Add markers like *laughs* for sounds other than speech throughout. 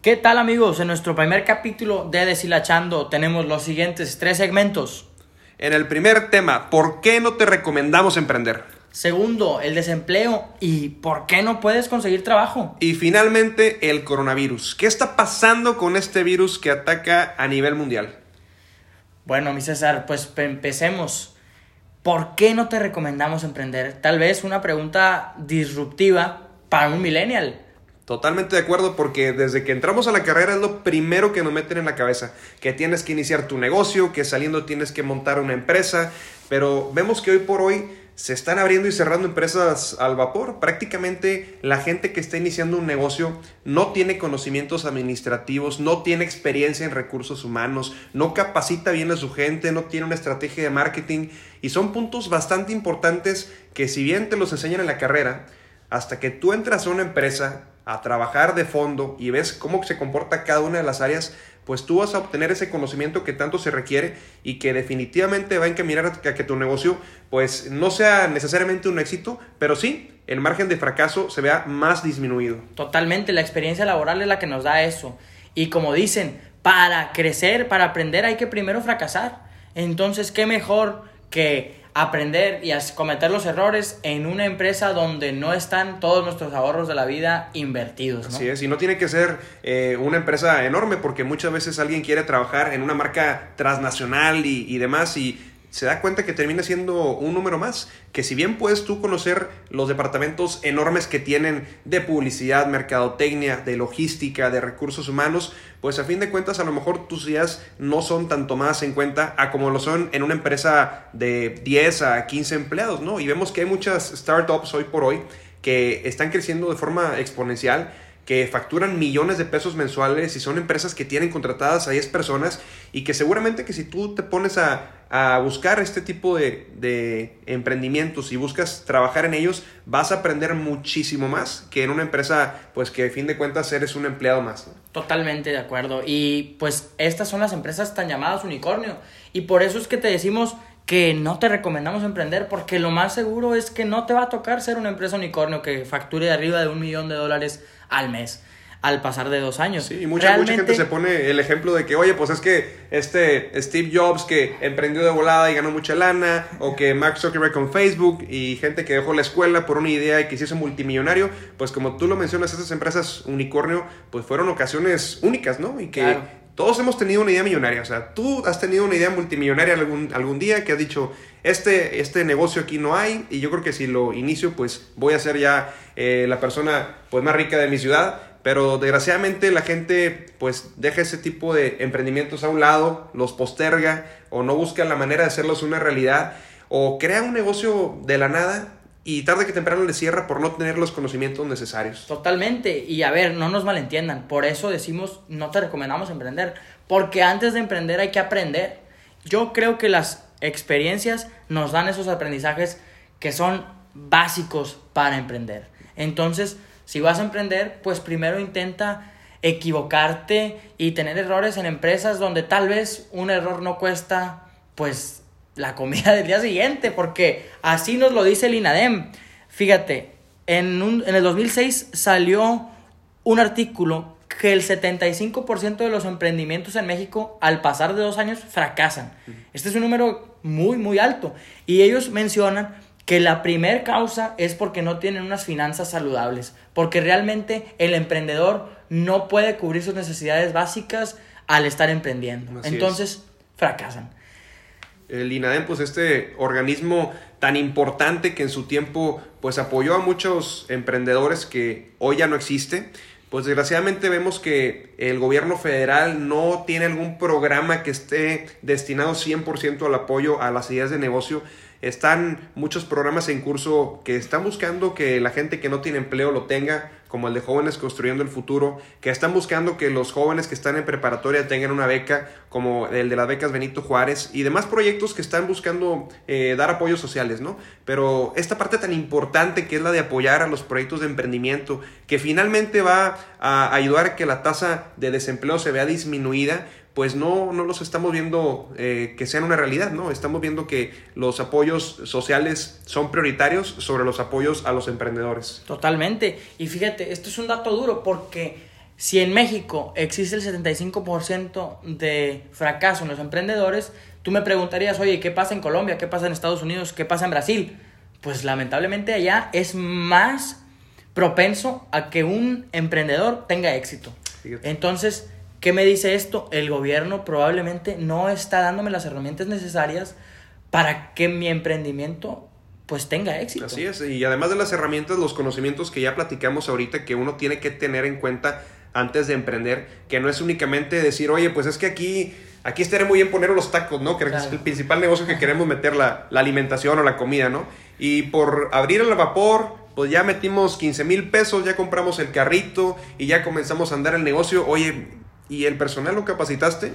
¿Qué tal amigos? En nuestro primer capítulo de Deshilachando tenemos los siguientes tres segmentos. En el primer tema, ¿por qué no te recomendamos emprender? Segundo, el desempleo y por qué no puedes conseguir trabajo. Y finalmente, el coronavirus. ¿Qué está pasando con este virus que ataca a nivel mundial? Bueno, mi César, pues empecemos. ¿Por qué no te recomendamos emprender? Tal vez una pregunta disruptiva para un millennial. Totalmente de acuerdo porque desde que entramos a la carrera es lo primero que nos meten en la cabeza, que tienes que iniciar tu negocio, que saliendo tienes que montar una empresa, pero vemos que hoy por hoy se están abriendo y cerrando empresas al vapor. Prácticamente la gente que está iniciando un negocio no tiene conocimientos administrativos, no tiene experiencia en recursos humanos, no capacita bien a su gente, no tiene una estrategia de marketing y son puntos bastante importantes que si bien te los enseñan en la carrera, hasta que tú entras a una empresa a trabajar de fondo y ves cómo se comporta cada una de las áreas, pues tú vas a obtener ese conocimiento que tanto se requiere y que definitivamente va a encaminar a que tu negocio pues no sea necesariamente un éxito, pero sí el margen de fracaso se vea más disminuido. Totalmente, la experiencia laboral es la que nos da eso. Y como dicen, para crecer, para aprender hay que primero fracasar. Entonces, ¿qué mejor que aprender y cometer los errores en una empresa donde no están todos nuestros ahorros de la vida invertidos. ¿no? Así es, y no tiene que ser eh, una empresa enorme porque muchas veces alguien quiere trabajar en una marca transnacional y, y demás y se da cuenta que termina siendo un número más, que si bien puedes tú conocer los departamentos enormes que tienen de publicidad, mercadotecnia, de logística, de recursos humanos, pues a fin de cuentas a lo mejor tus ideas no son tanto más en cuenta a como lo son en una empresa de 10 a 15 empleados, ¿no? Y vemos que hay muchas startups hoy por hoy que están creciendo de forma exponencial que facturan millones de pesos mensuales y son empresas que tienen contratadas a 10 personas y que seguramente que si tú te pones a, buscar este tipo de, emprendimientos y buscas trabajar en ellos, vas a aprender muchísimo más que en una empresa, pues que a fin de cuentas eres un empleado más. Totalmente de acuerdo. Y pues estas son las empresas tan llamadas unicornio. Y por eso es que te decimos que no te recomendamos emprender porque lo más seguro es que no te va a tocar ser una empresa unicornio que facture de arriba de un millón de dólares al mes al pasar de dos años. Sí, y mucha, mucha gente se pone el ejemplo de que, oye, pues es que este Steve Jobs que emprendió de volada y ganó mucha lana, o que Mark Zuckerberg con Facebook y gente que dejó la escuela por una idea y que se hizo multimillonario, pues como tú lo mencionas, esas empresas unicornio, pues fueron ocasiones únicas, ¿no? Y que todos hemos tenido una idea millonaria, o sea, tú has tenido una idea multimillonaria algún, algún día que has dicho, este, este negocio aquí no hay, y yo creo que si lo inicio, pues voy a ser ya eh, la persona pues, más rica de mi ciudad, pero desgraciadamente la gente pues deja ese tipo de emprendimientos a un lado, los posterga o no busca la manera de hacerlos una realidad o crea un negocio de la nada y tarde que temprano le cierra por no tener los conocimientos necesarios. Totalmente. Y a ver, no nos malentiendan. Por eso decimos, no te recomendamos emprender. Porque antes de emprender hay que aprender. Yo creo que las experiencias nos dan esos aprendizajes que son básicos para emprender. Entonces, si vas a emprender, pues primero intenta equivocarte y tener errores en empresas donde tal vez un error no cuesta, pues, la comida del día siguiente, porque así nos lo dice el INADEM. Fíjate, en, un, en el 2006 salió un artículo que el 75% de los emprendimientos en México al pasar de dos años fracasan. Este es un número muy, muy alto. Y ellos mencionan que la primer causa es porque no tienen unas finanzas saludables, porque realmente el emprendedor no puede cubrir sus necesidades básicas al estar emprendiendo. Entonces, fracasan. El INADEM, pues este organismo tan importante que en su tiempo pues apoyó a muchos emprendedores que hoy ya no existe, pues desgraciadamente vemos que el gobierno federal no tiene algún programa que esté destinado 100% al apoyo a las ideas de negocio están muchos programas en curso que están buscando que la gente que no tiene empleo lo tenga, como el de Jóvenes Construyendo el Futuro, que están buscando que los jóvenes que están en preparatoria tengan una beca, como el de las becas Benito Juárez, y demás proyectos que están buscando eh, dar apoyos sociales, ¿no? Pero esta parte tan importante que es la de apoyar a los proyectos de emprendimiento, que finalmente va a ayudar a que la tasa de desempleo se vea disminuida, pues no, no los estamos viendo eh, que sean una realidad, ¿no? Estamos viendo que los apoyos sociales son prioritarios sobre los apoyos a los emprendedores. Totalmente. Y fíjate, esto es un dato duro porque si en México existe el 75% de fracaso en los emprendedores, tú me preguntarías, oye, ¿qué pasa en Colombia? ¿Qué pasa en Estados Unidos? ¿Qué pasa en Brasil? Pues lamentablemente allá es más propenso a que un emprendedor tenga éxito. Entonces, ¿qué me dice esto? El gobierno probablemente no está dándome las herramientas necesarias para que mi emprendimiento pues tenga éxito. Así es, y además de las herramientas, los conocimientos que ya platicamos ahorita que uno tiene que tener en cuenta antes de emprender, que no es únicamente decir, oye, pues es que aquí, aquí estaría muy bien poner los tacos, ¿no? Que es el principal negocio que queremos meter, la, la alimentación o la comida, ¿no? Y por abrir el vapor, pues ya metimos 15 mil pesos, ya compramos el carrito y ya comenzamos a andar el negocio. Oye, ¿y el personal lo capacitaste?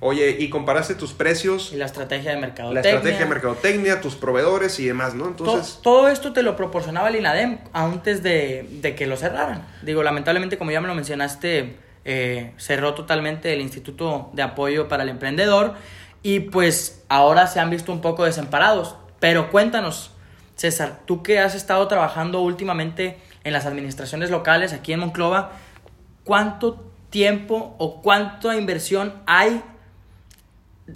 Oye, y comparaste tus precios. Y la estrategia de mercadotecnia. La estrategia de mercadotecnia, tus proveedores y demás, ¿no? Entonces. Todo, esto te lo proporcionaba el INADEM antes de, de, que lo cerraran. Digo, lamentablemente, como ya me lo mencionaste, eh, cerró totalmente el Instituto de Apoyo para el Emprendedor. Y pues ahora se han visto un poco desamparados. Pero cuéntanos, César, tú que has estado trabajando últimamente en las administraciones locales aquí en Monclova, ¿cuánto tiempo o cuánta inversión hay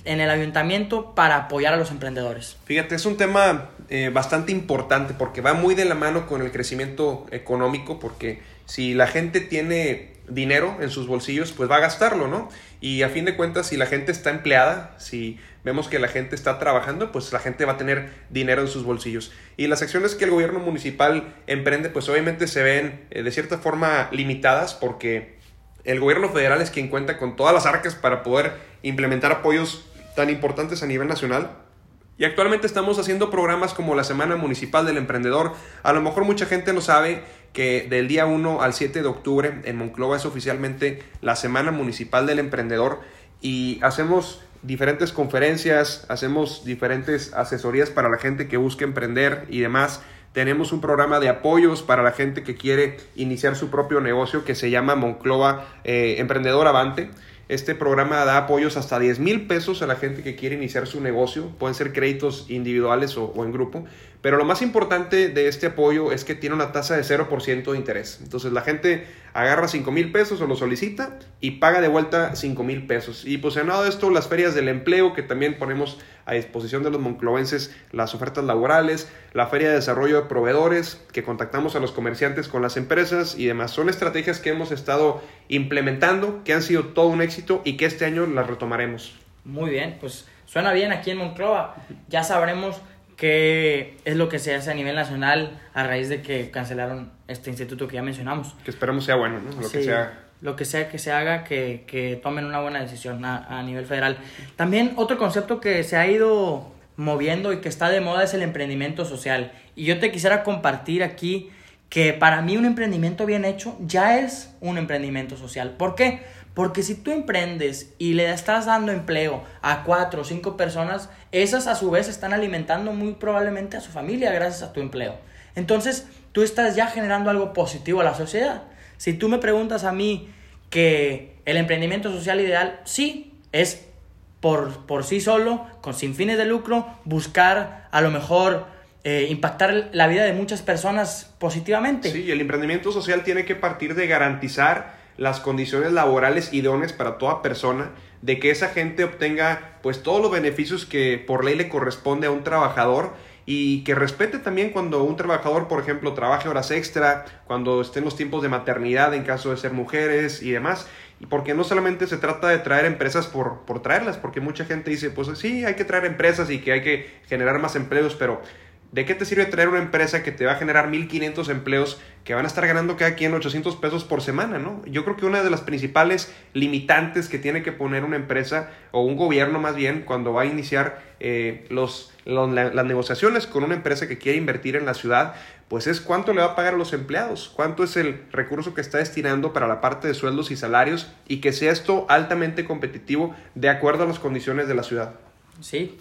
en el ayuntamiento para apoyar a los emprendedores? Fíjate, es un tema eh, bastante importante porque va muy de la mano con el crecimiento económico, porque si la gente tiene dinero en sus bolsillos, pues va a gastarlo, ¿no? Y a fin de cuentas, si la gente está empleada, si vemos que la gente está trabajando, pues la gente va a tener dinero en sus bolsillos. Y las acciones que el gobierno municipal emprende, pues obviamente se ven eh, de cierta forma limitadas porque el gobierno federal es quien cuenta con todas las arcas para poder implementar apoyos tan importantes a nivel nacional. Y actualmente estamos haciendo programas como la Semana Municipal del Emprendedor. A lo mejor mucha gente no sabe que del día 1 al 7 de octubre en Monclova es oficialmente la Semana Municipal del Emprendedor y hacemos diferentes conferencias, hacemos diferentes asesorías para la gente que busca emprender y demás. Tenemos un programa de apoyos para la gente que quiere iniciar su propio negocio que se llama Monclova eh, Emprendedor Avante. Este programa da apoyos hasta 10 mil pesos a la gente que quiere iniciar su negocio. Pueden ser créditos individuales o, en grupo. Pero lo más importante de este apoyo es que tiene una tasa de 0% de interés. Entonces la gente agarra 5 mil pesos o lo solicita y paga de vuelta 5 mil pesos. Y posicionado esto, las ferias del empleo que también ponemos a disposición de los monclovenses las ofertas laborales, la feria de desarrollo de proveedores, que contactamos a los comerciantes con las empresas y demás. Son estrategias que hemos estado implementando, que han sido todo un éxito y que este año las retomaremos. Muy bien, pues suena bien aquí en Monclova. Ya sabremos qué es lo que se hace a nivel nacional a raíz de que cancelaron este instituto que ya mencionamos. Que esperemos sea bueno, ¿no? Lo que sea lo que sea que se haga, que, que tomen una buena decisión a, a, nivel federal. También otro concepto que se ha ido moviendo y que está de moda es el emprendimiento social. Y yo te quisiera compartir aquí que para mí un emprendimiento bien hecho ya es un emprendimiento social. ¿Por qué? Porque si tú emprendes y le estás dando empleo a cuatro o cinco personas, esas a su vez están alimentando muy probablemente a su familia gracias a tu empleo. Entonces, tú estás ya generando algo positivo a la sociedad. Si tú me preguntas a mí que el emprendimiento social ideal, sí, es por, por sí solo, con sin fines de lucro, buscar a lo mejor eh, impactar la vida de muchas personas positivamente. Sí, el emprendimiento social tiene que partir de garantizar las condiciones laborales idóneas para toda persona, de que esa gente obtenga pues todos los beneficios que por ley le corresponde a un trabajador y que respete también cuando un trabajador, por ejemplo, trabaje horas extra, cuando estén los tiempos de maternidad en caso de ser mujeres y demás. Y porque no solamente se trata de traer empresas por, por traerlas, porque mucha gente dice, pues sí, hay que traer empresas y que hay que generar más empleos, pero ¿De qué te sirve traer una empresa que te va a generar 1500 empleos que van a estar ganando cada quien 800 pesos por semana, ¿no? Yo creo que una de las principales limitantes que tiene que poner una empresa o un gobierno más bien cuando va a iniciar eh, los, las negociaciones con una empresa que quiere invertir en la ciudad, pues es cuánto le va a pagar a los empleados, cuánto es el recurso que está destinando para la parte de sueldos y salarios y que sea esto altamente competitivo de acuerdo a las condiciones de la ciudad. Sí,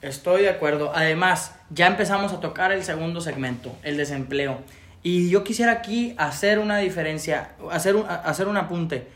Estoy de acuerdo. Además, ya empezamos a tocar el segundo segmento, el desempleo. Y yo quisiera aquí hacer una diferencia, hacer un, hacer un apunte.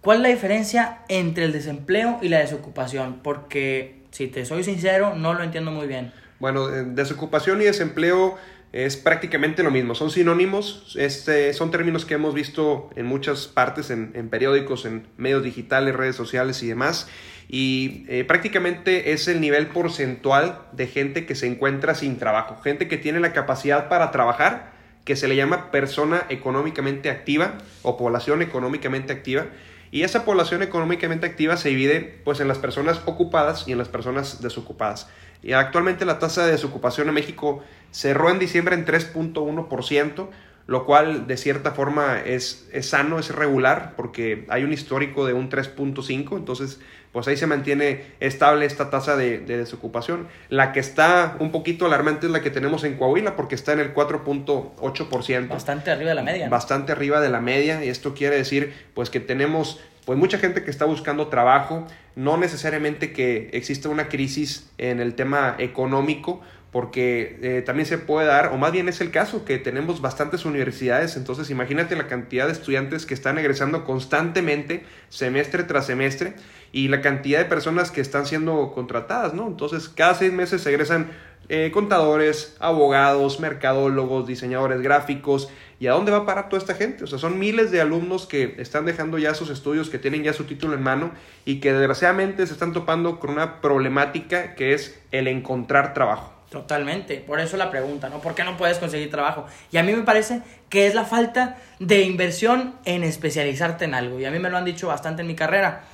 ¿Cuál es la diferencia entre el desempleo y la desocupación? Porque, si te soy sincero, no lo entiendo muy bien. Bueno, desocupación y desempleo es prácticamente lo mismo, son sinónimos, este, son términos que hemos visto en muchas partes, en, periódicos, en medios digitales, redes sociales y demás, y eh, prácticamente es el nivel porcentual de gente que se encuentra sin trabajo, gente que tiene la capacidad para trabajar, que se le llama persona económicamente activa o población económicamente activa, y esa población económicamente activa se divide pues en las personas ocupadas y en las personas desocupadas. Y actualmente la tasa de desocupación en México cerró en diciembre en 3.1%, lo cual de cierta forma es, es, sano, es regular, porque hay un histórico de un 3.5, entonces pues ahí se mantiene estable esta tasa de, de, desocupación. La que está un poquito alarmante es la que tenemos en Coahuila, porque está en el 4.8%. Bastante arriba de la media. ¿no? Bastante arriba de la media, y esto quiere decir pues que tenemos pues mucha gente que está buscando trabajo, no necesariamente que exista una crisis en el tema económico, porque eh, también se puede dar, o más bien es el caso, que tenemos bastantes universidades, entonces imagínate la cantidad de estudiantes que están egresando constantemente, semestre tras semestre, y la cantidad de personas que están siendo contratadas, ¿no? Entonces, cada seis meses se egresan eh, contadores, abogados, mercadólogos, diseñadores gráficos, ¿Y a dónde va a parar toda esta gente? O sea, son miles de alumnos que están dejando ya sus estudios, que tienen ya su título en mano y que desgraciadamente se están topando con una problemática que es el encontrar trabajo. Totalmente, por eso la pregunta, ¿no? ¿Por qué no puedes conseguir trabajo? Y a mí me parece que es la falta de inversión en especializarte en algo. Y a mí me lo han dicho bastante en mi carrera,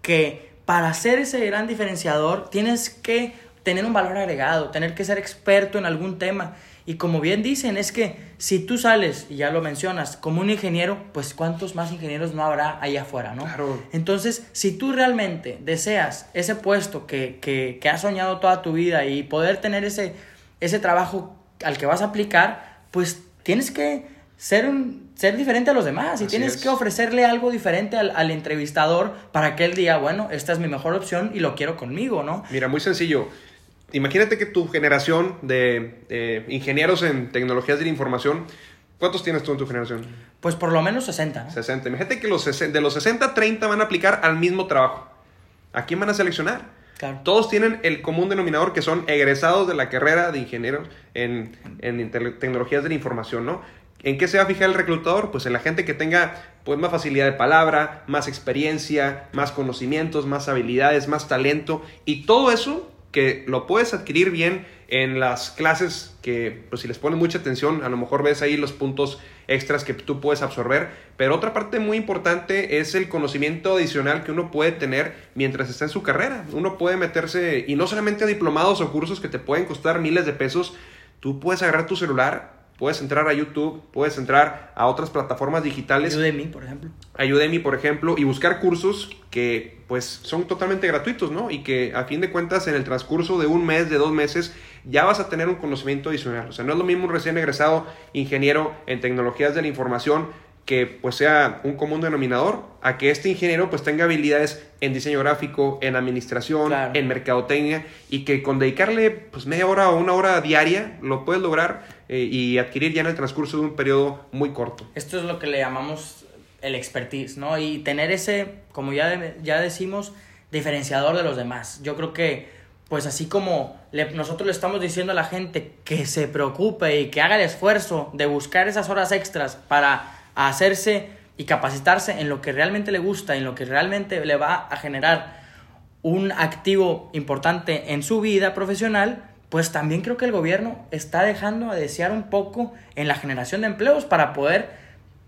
que para ser ese gran diferenciador tienes que tener un valor agregado, tener que ser experto en algún tema. Y como bien dicen, es que si tú sales, y ya lo mencionas, como un ingeniero, pues cuántos más ingenieros no habrá allá afuera, ¿no? Claro. Entonces, si tú realmente deseas ese puesto que, que, que has soñado toda tu vida y poder tener ese, ese trabajo al que vas a aplicar, pues tienes que ser, un, ser diferente a los demás y Así tienes es. que ofrecerle algo diferente al, al entrevistador para que él diga, bueno, esta es mi mejor opción y lo quiero conmigo, ¿no? Mira, muy sencillo. Imagínate que tu generación de eh, ingenieros en tecnologías de la información, ¿cuántos tienes tú en tu generación? Pues por lo menos 60, ¿no? 60. Imagínate que los 60 de los 60, 30 van a aplicar al mismo trabajo. ¿A quién van a seleccionar? Claro. Todos tienen el común denominador que son egresados de la carrera de ingenieros en, en tecnologías de la información, ¿no? ¿En qué se va a fijar el reclutador? Pues en la gente que tenga pues, más facilidad de palabra, más experiencia, más conocimientos, más habilidades, más talento y todo eso que lo puedes adquirir bien en las clases que pues si les pones mucha atención a lo mejor ves ahí los puntos extras que tú puedes absorber pero otra parte muy importante es el conocimiento adicional que uno puede tener mientras está en su carrera. Uno puede meterse y no solamente a diplomados o cursos que te pueden costar miles de pesos tú puedes agarrar tu celular puedes entrar a YouTube puedes entrar a otras plataformas digitales Udemy, por ejemplo. a Udemy, por ejemplo, y buscar cursos que pues son totalmente gratuitos, ¿no? Y que a fin de cuentas en el transcurso de un mes, de dos meses, ya vas a tener un conocimiento adicional. O sea, no es lo mismo un recién egresado ingeniero en tecnologías de la información que pues sea un común denominador a que este ingeniero pues tenga habilidades en diseño gráfico, en administración, Claro. en mercadotecnia y que con dedicarle pues media hora o una hora diaria lo puedes lograr eh, y adquirir ya en el transcurso de un periodo muy corto. Esto es lo que le llamamos el expertise, ¿no? Y tener ese, como ya, ya decimos, diferenciador de los demás. Yo creo que, pues así como le- nosotros le estamos diciendo a la gente que se preocupe y que haga el esfuerzo de buscar esas horas extras para hacerse y capacitarse en lo que realmente le gusta, en lo que realmente le va a generar un activo importante en su vida profesional, pues también creo que el gobierno está dejando a desear un poco en la generación de empleos para poder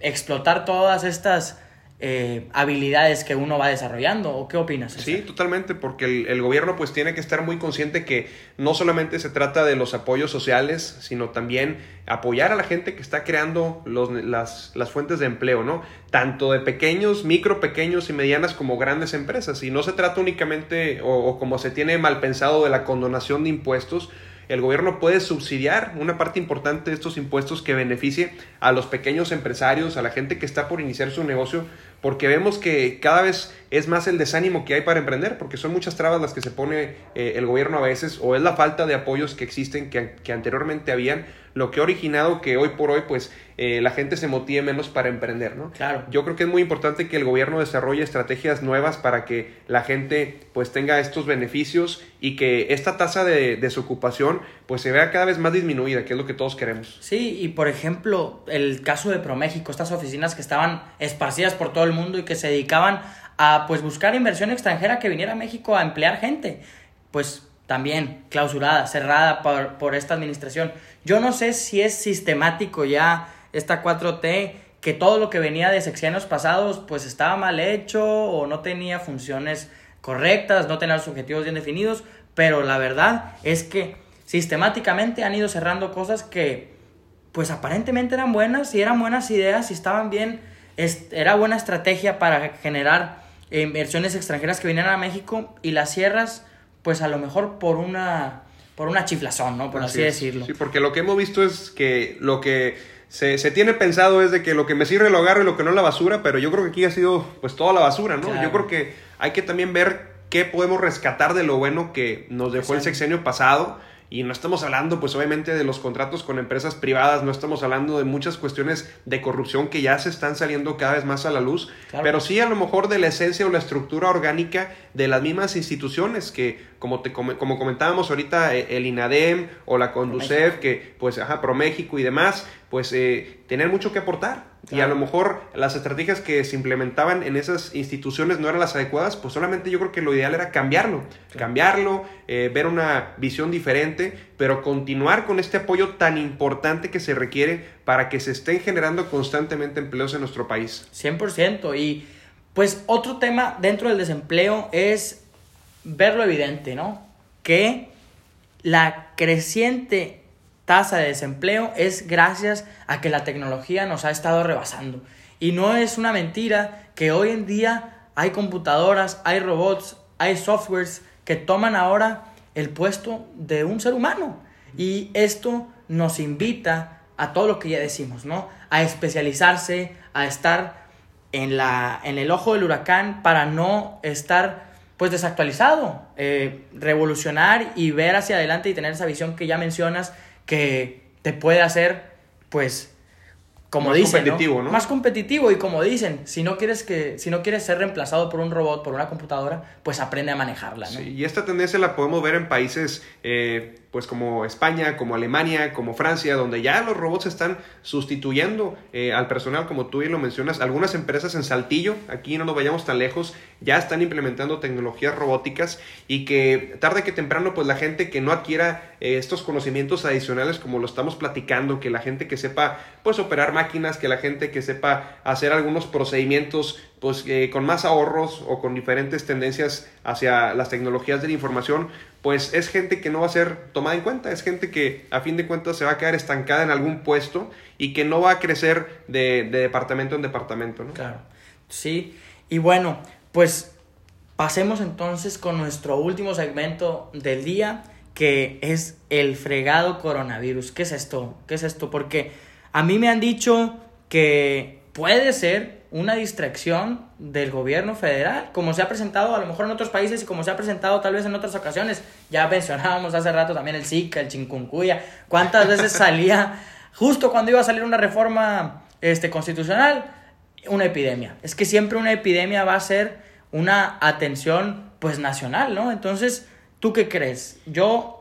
explotar todas estas eh, habilidades que uno va desarrollando. ¿O qué opinas? Sí, totalmente, porque el, el gobierno pues tiene que estar muy consciente que no solamente se trata de los apoyos sociales, sino también apoyar a la gente que está creando los, las, las fuentes de empleo, ¿no? Tanto de pequeños, micro, pequeños y medianas como grandes empresas. Y no se trata únicamente, o, o como se tiene mal pensado, de la condonación de impuestos, el gobierno puede subsidiar una parte importante de estos impuestos que beneficie a los pequeños empresarios, a la gente que está por iniciar su negocio, porque vemos que cada vez es más el desánimo que hay para emprender, porque son muchas trabas las que se pone eh, el gobierno a veces, o es la falta de apoyos que existen que, que anteriormente habían, lo que ha originado que hoy por hoy pues eh, la gente se motive menos para emprender, ¿no? Claro. Yo creo que es muy importante que el gobierno desarrolle estrategias nuevas para que la gente pues tenga estos beneficios y que esta tasa de desocupación pues se vea cada vez más disminuida, que es lo que todos queremos. Sí, y por ejemplo, el caso de ProMéxico, estas oficinas que estaban esparcidas por todo el mundo y que se dedicaban a pues buscar inversión extranjera que viniera a México a emplear gente. Pues también clausurada, cerrada por, por esta administración. Yo no sé si es sistemático ya esta 4T, que todo lo que venía de sexenios pasados pues estaba mal hecho o no tenía funciones correctas, no tenía los objetivos bien definidos, pero la verdad es que sistemáticamente han ido cerrando cosas que pues aparentemente eran buenas y eran buenas ideas y estaban bien, era buena estrategia para generar inversiones extranjeras que vinieran a México y las cierras pues a lo mejor por una por una chiflazón, ¿no? Por así, decirlo. Sí, porque lo que hemos visto es que lo que se, se, tiene pensado es de que lo que me sirve lo agarro y lo que no la basura, pero yo creo que aquí ha sido pues toda la basura, ¿no? Yo creo que hay que también ver qué podemos rescatar de lo bueno que nos dejó el sexenio pasado y no estamos hablando, pues obviamente, de los contratos con empresas privadas, no estamos hablando de muchas cuestiones de corrupción que ya se están saliendo cada vez más a la luz, pero sí a lo mejor de la esencia o la estructura orgánica de las mismas instituciones que, como, te, como comentábamos ahorita, e, el INADEM o la Conducef, que pues, ajá, ProMéxico y demás, pues eh, tener mucho que aportar. Y a lo mejor las estrategias que se implementaban en esas instituciones no eran las adecuadas, pues solamente yo creo que lo ideal era cambiarlo, cambiarlo, eh, ver una visión diferente, pero continuar con este apoyo tan importante que se requiere para que se estén generando constantemente empleos en nuestro país. 100%. Y pues otro tema dentro del desempleo es ver lo evidente, ¿no? Que la creciente tasa de desempleo es gracias a que la tecnología nos ha estado rebasando. Y no es una mentira que hoy en día hay computadoras, hay robots, hay softwares que toman ahora el puesto de un ser humano. Y esto nos invita a todo lo que ya decimos, ¿no? A especializarse, a estar en, la, en el ojo del huracán para no estar pues desactualizado, eh, revolucionar y ver hacia adelante y tener esa visión que ya mencionas que te puede hacer, pues, como más competitivo, ¿no? Más competitivo y como dicen, si no quieres que si no quieres ser reemplazado por un robot, por una computadora, pues aprende a manejarla, ¿no? Sí, y esta tendencia la podemos ver en países eh, pues como España, como Alemania, como Francia, donde ya los robots están sustituyendo eh, al personal, como tú bien lo mencionas. Algunas empresas en Saltillo, aquí no nos vayamos tan lejos, ya están implementando tecnologías robóticas y que tarde que temprano, pues la gente que no adquiera eh, estos conocimientos adicionales, como lo estamos platicando, que la gente que sepa, pues operar máquinas, que la gente que sepa hacer algunos procedimientos pues eh, con más ahorros o con diferentes tendencias hacia las tecnologías de la información, pues es gente que no va a ser tomada en cuenta, es gente que a fin de cuentas se va a quedar estancada en algún puesto y que no va a crecer de, departamento en departamento, ¿no? Claro, sí, y bueno, pues pasemos entonces con nuestro último segmento del día, que es el fregado coronavirus. ¿Qué es esto? ¿Qué es esto? Porque a mí me han dicho que puede ser una distracción del gobierno federal, como se ha presentado a lo mejor en otros países y como se ha presentado tal vez en otras ocasiones. Ya mencionábamos hace rato también el Zika, el chikungunya, cuántas veces *laughs* salía justo cuando iba a salir una reforma este, constitucional, una epidemia. Es que siempre una epidemia va a ser una atención pues nacional, ¿no? Entonces, ¿tú qué crees? Yo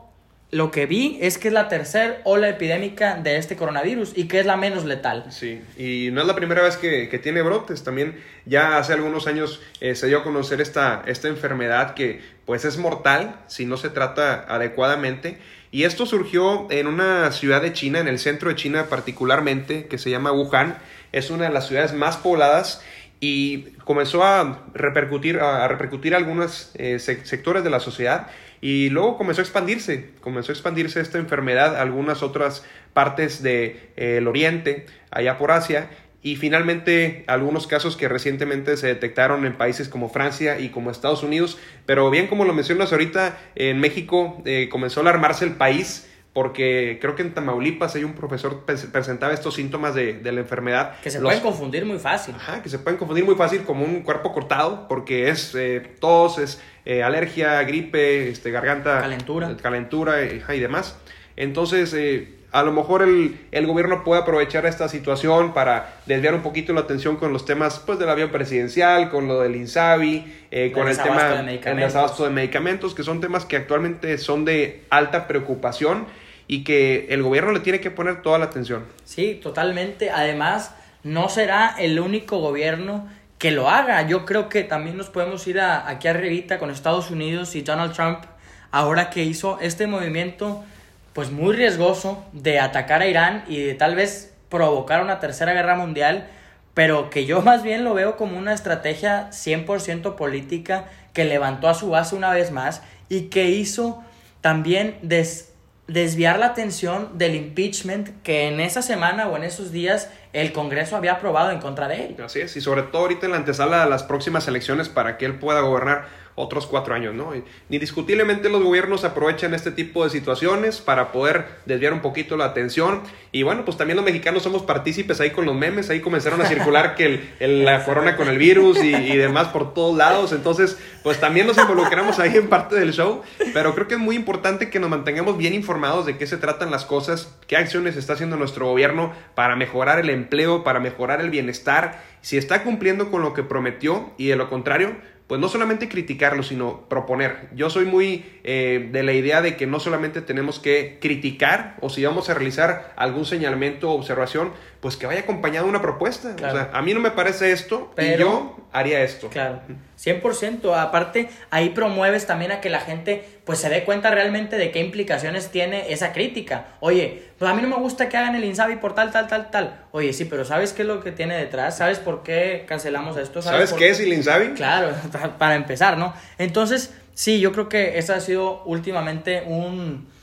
lo que vi es que es la tercera ola epidémica de este coronavirus y que es la menos letal. Sí, y no es la primera vez que, tiene brotes, también ya hace algunos años eh, se dio a conocer esta, esta enfermedad que pues es mortal si no se trata adecuadamente. Y esto surgió en una ciudad de China, en el centro de China particularmente, que se llama Wuhan. Es una de las ciudades más pobladas y comenzó a repercutir a repercutir algunos eh, sectores de la sociedad y luego comenzó a expandirse, comenzó a expandirse esta enfermedad a algunas otras partes del de, eh, oriente, allá por Asia, y finalmente algunos casos que recientemente se detectaron en países como Francia y como Estados Unidos, pero bien como lo mencionas ahorita, en México eh, comenzó a alarmarse el país porque creo que en Tamaulipas hay un profesor que presentaba estos síntomas de, la enfermedad. Que se pueden confundir muy fácil. Ajá, que se pueden confundir muy fácil como un cuerpo cortado, porque es eh, tos, es eh, alergia, gripe, este, garganta. Calentura. Calentura y demás. Entonces, eh, a lo mejor el, el, gobierno puede aprovechar esta situación para desviar un poquito la atención con los temas pues, del avión presidencial, con lo del INSABI, eh, con el tema del desabasto de medicamentos, que son temas que actualmente son de alta preocupación y que el gobierno le tiene que poner toda la atención. Sí, totalmente. Además, no será el único gobierno que lo haga. Yo creo que también nos podemos ir a, aquí arribita con Estados Unidos y Donald Trump, ahora que hizo este movimiento pues muy riesgoso de atacar a Irán y de tal vez provocar una tercera guerra mundial, pero que yo más bien lo veo como una estrategia 100% política que levantó a su base una vez más y que hizo también des desviar la atención del impeachment que en esa semana o en esos días el Congreso había aprobado en contra de él. Así es, y sobre todo ahorita en la antesala de las próximas elecciones para que él pueda gobernar otros cuatro años, ¿no? Indiscutiblemente los gobiernos aprovechan este tipo de situaciones para poder desviar un poquito la atención. Y bueno, pues también los mexicanos somos partícipes ahí con los memes, ahí comenzaron a circular que el, la corona con el virus y, y, demás por todos lados, entonces pues también nos involucramos ahí en parte del show, pero creo que es muy importante que nos mantengamos bien informados de qué se tratan las cosas, qué acciones está haciendo nuestro gobierno para mejorar el empleo, para mejorar el bienestar, si está cumpliendo con lo que prometió y de lo contrario, pues no solamente criticarlo, sino proponer. Yo soy muy eh, de la idea de que no solamente tenemos que criticar o si vamos a realizar algún señalamiento o observación, pues que vaya acompañado de una propuesta. O sea, a mí no me parece esto Pero, y yo haría esto. Claro, 100%. Aparte, ahí promueves también a que la gente pues se dé cuenta realmente de qué implicaciones tiene esa crítica. Oye, pues a mí no me gusta que hagan el Insabi por tal, tal, tal, tal. Oye, sí, pero ¿sabes qué es lo que tiene detrás? ¿Sabes por qué cancelamos esto? ¿Sabes, qué es el Insabi? Claro, *laughs* para empezar, ¿no? Entonces, sí, yo creo que eso ha sido últimamente un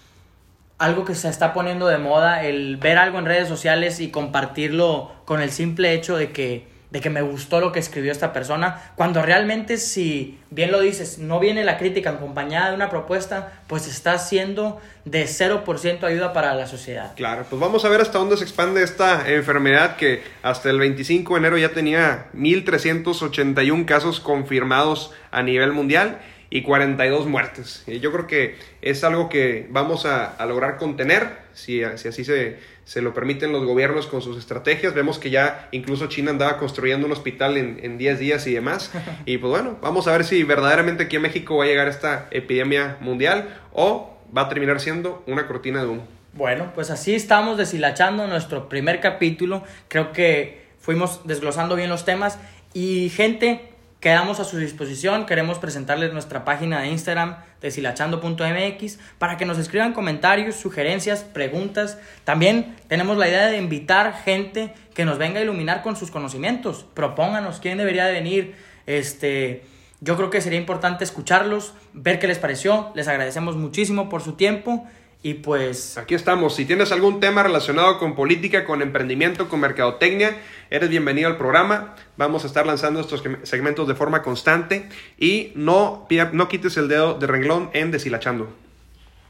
algo que se está poniendo de moda, el ver algo en redes sociales y compartirlo con el simple hecho de que, de que me gustó lo que escribió esta persona, cuando realmente si bien lo dices, no viene la crítica acompañada de una propuesta, pues está siendo de 0% ayuda para la sociedad. Claro, pues vamos a ver hasta dónde se expande esta enfermedad que hasta el 25 de enero ya tenía 1.381 casos confirmados a nivel mundial y 42 muertes. Yo creo que es algo que vamos a, lograr contener, si, si así se, se, lo permiten los gobiernos con sus estrategias. Vemos que ya incluso China andaba construyendo un hospital en, en 10 días y demás. *laughs* Y pues bueno, vamos a ver si verdaderamente aquí en México va a llegar esta epidemia mundial o va a terminar siendo una cortina de humo. Bueno, pues así estamos deshilachando nuestro primer capítulo. Creo que fuimos desglosando bien los temas. Y gente, Quedamos a su disposición, queremos presentarles nuestra página de Instagram, deshilachando.mx, para que nos escriban comentarios, sugerencias, preguntas. También tenemos la idea de invitar gente que nos venga a iluminar con sus conocimientos. Propónganos quién debería de venir. Este, yo creo que sería importante escucharlos, ver qué les pareció. Les agradecemos muchísimo por su tiempo y pues... Aquí estamos. Si tienes algún tema relacionado con política, con emprendimiento, con mercadotecnia, eres bienvenido al programa. Vamos a estar lanzando estos segmentos de forma constante y no, no quites el dedo de renglón en Deshilachando.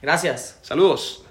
Gracias. Saludos.